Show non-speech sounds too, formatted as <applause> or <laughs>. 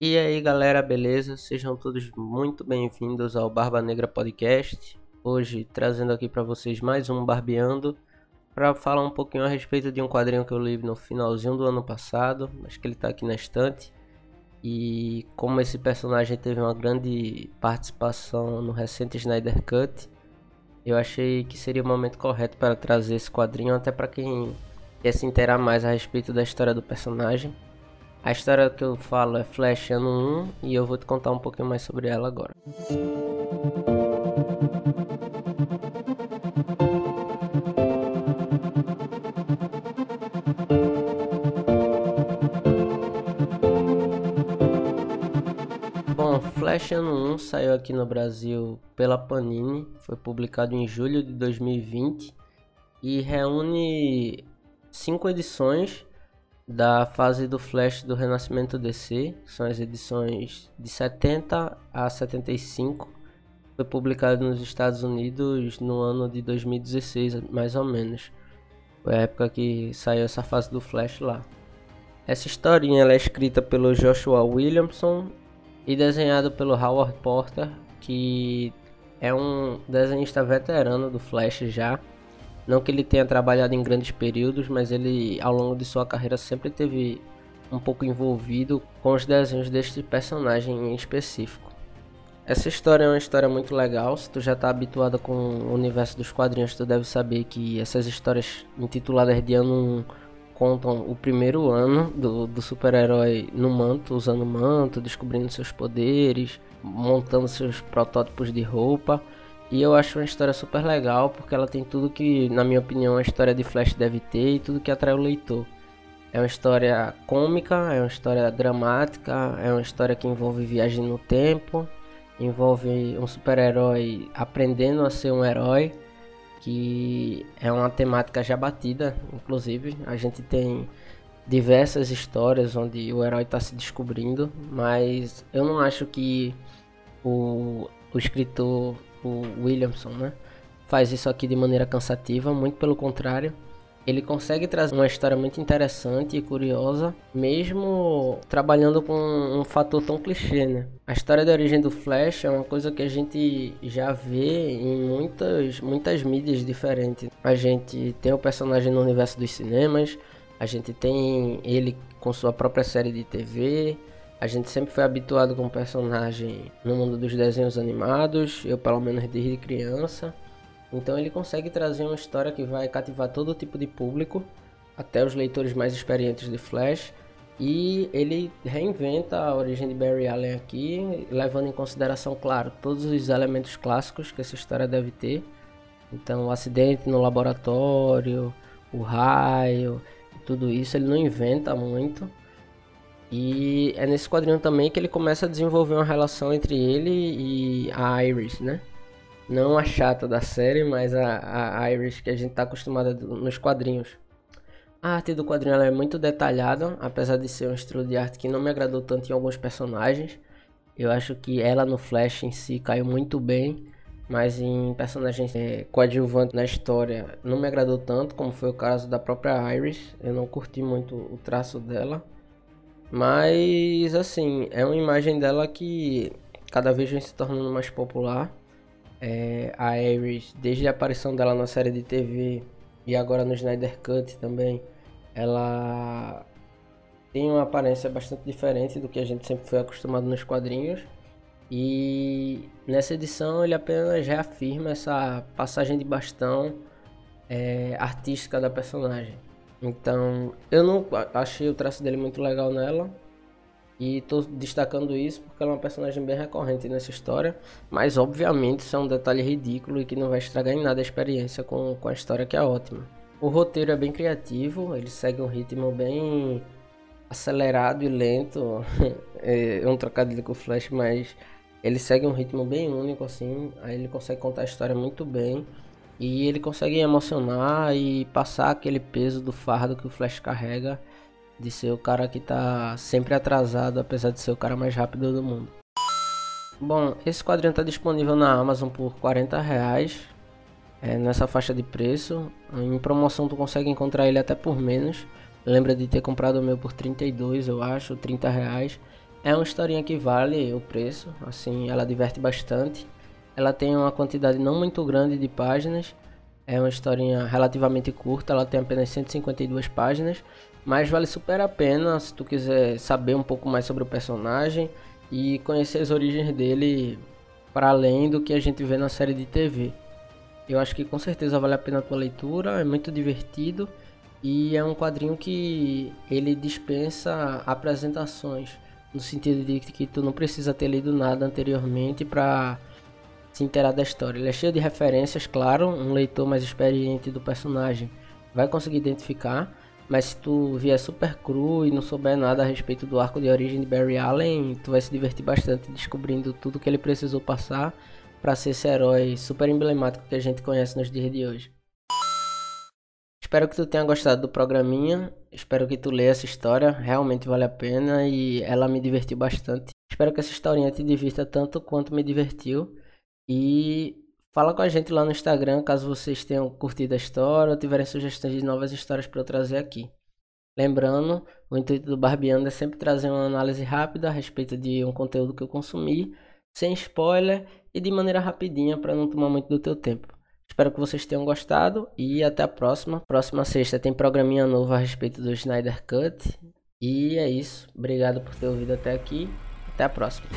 E aí galera, beleza? Sejam todos muito bem-vindos ao Barba Negra Podcast. Hoje trazendo aqui para vocês mais um Barbeando para falar um pouquinho a respeito de um quadrinho que eu li no finalzinho do ano passado, acho que ele tá aqui na estante. E como esse personagem teve uma grande participação no recente Snyder Cut, eu achei que seria o momento correto para trazer esse quadrinho até para quem quer se inteirar mais a respeito da história do personagem. A história que eu falo é Flash ano 1 e eu vou te contar um pouquinho mais sobre ela agora. Bom, Flash ano 1 saiu aqui no Brasil pela Panini, foi publicado em julho de 2020 e reúne cinco edições da fase do Flash do Renascimento DC, são as edições de 70 a 75. Foi publicado nos Estados Unidos no ano de 2016, mais ou menos. Foi a época que saiu essa fase do Flash lá. Essa historinha é escrita pelo Joshua Williamson e desenhado pelo Howard Porter, que é um desenhista veterano do Flash já. Não que ele tenha trabalhado em grandes períodos, mas ele ao longo de sua carreira sempre teve um pouco envolvido com os desenhos deste personagem em específico. Essa história é uma história muito legal. Se tu já está habituado com o universo dos quadrinhos, tu deve saber que essas histórias intituladas de ano 1 contam o primeiro ano do, do super-herói no manto, usando manto, descobrindo seus poderes, montando seus protótipos de roupa. E eu acho uma história super legal porque ela tem tudo que, na minha opinião, a história de Flash deve ter e tudo que atrai o leitor. É uma história cômica, é uma história dramática, é uma história que envolve viagem no tempo, envolve um super-herói aprendendo a ser um herói, que é uma temática já batida, inclusive. A gente tem diversas histórias onde o herói está se descobrindo, mas eu não acho que o, o escritor o Williamson, né? Faz isso aqui de maneira cansativa, muito pelo contrário. Ele consegue trazer uma história muito interessante e curiosa, mesmo trabalhando com um fator tão clichê, né? A história da origem do Flash é uma coisa que a gente já vê em muitas, muitas mídias diferentes. A gente tem o personagem no universo dos cinemas, a gente tem ele com sua própria série de TV, a gente sempre foi habituado com o personagem no mundo dos desenhos animados, eu pelo menos desde criança. Então ele consegue trazer uma história que vai cativar todo tipo de público, até os leitores mais experientes de Flash. E ele reinventa a origem de Barry Allen aqui, levando em consideração, claro, todos os elementos clássicos que essa história deve ter. Então, o acidente no laboratório, o raio, tudo isso ele não inventa muito. E é nesse quadrinho também que ele começa a desenvolver uma relação entre ele e a Iris, né? Não a chata da série, mas a, a Iris que a gente tá acostumado nos quadrinhos. A arte do quadrinho é muito detalhada, apesar de ser um estilo de arte que não me agradou tanto em alguns personagens. Eu acho que ela no Flash em si caiu muito bem, mas em personagens é, coadjuvantes na história não me agradou tanto, como foi o caso da própria Iris. Eu não curti muito o traço dela. Mas assim, é uma imagem dela que cada vez vem se tornando mais popular. É, a Iris, desde a aparição dela na série de TV e agora no Snyder Cut também, ela tem uma aparência bastante diferente do que a gente sempre foi acostumado nos quadrinhos. E nessa edição ele apenas reafirma essa passagem de bastão é, artística da personagem. Então, eu não achei o traço dele muito legal nela. E tô destacando isso porque ela é uma personagem bem recorrente nessa história. Mas, obviamente, isso é um detalhe ridículo e que não vai estragar em nada a experiência com, com a história, que é ótima. O roteiro é bem criativo, ele segue um ritmo bem acelerado e lento. <laughs> é um trocadilho com o Flash, mas ele segue um ritmo bem único, assim. Aí ele consegue contar a história muito bem. E ele consegue emocionar e passar aquele peso do fardo que o Flash carrega de ser o cara que tá sempre atrasado, apesar de ser o cara mais rápido do mundo. Bom, esse quadrinho está disponível na Amazon por 40 reais, é, nessa faixa de preço. Em promoção tu consegue encontrar ele até por menos. Lembra de ter comprado o meu por 32, eu acho, 30 reais. É uma historinha que vale o preço, assim, ela diverte bastante. Ela tem uma quantidade não muito grande de páginas. É uma historinha relativamente curta, ela tem apenas 152 páginas, mas vale super a pena se tu quiser saber um pouco mais sobre o personagem e conhecer as origens dele para além do que a gente vê na série de TV. Eu acho que com certeza vale a pena a tua leitura, é muito divertido e é um quadrinho que ele dispensa apresentações, no sentido de que tu não precisa ter lido nada anteriormente para se inteirar da história. Ele é cheio de referências, claro, um leitor mais experiente do personagem vai conseguir identificar, mas se tu vier super cru e não souber nada a respeito do arco de origem de Barry Allen, tu vai se divertir bastante descobrindo tudo que ele precisou passar para ser esse herói super emblemático que a gente conhece nos dias de hoje. Espero que tu tenha gostado do programinha. Espero que tu leia essa história, realmente vale a pena e ela me divertiu bastante. Espero que essa historinha te divirta tanto quanto me divertiu. E Fala com a gente lá no Instagram caso vocês tenham curtido a história ou tiverem sugestões de novas histórias para eu trazer aqui. Lembrando, o intuito do Barbeando é sempre trazer uma análise rápida a respeito de um conteúdo que eu consumi, sem spoiler e de maneira rapidinha para não tomar muito do teu tempo. Espero que vocês tenham gostado e até a próxima. Próxima sexta tem programinha novo a respeito do Snyder Cut. E é isso. Obrigado por ter ouvido até aqui. Até a próxima.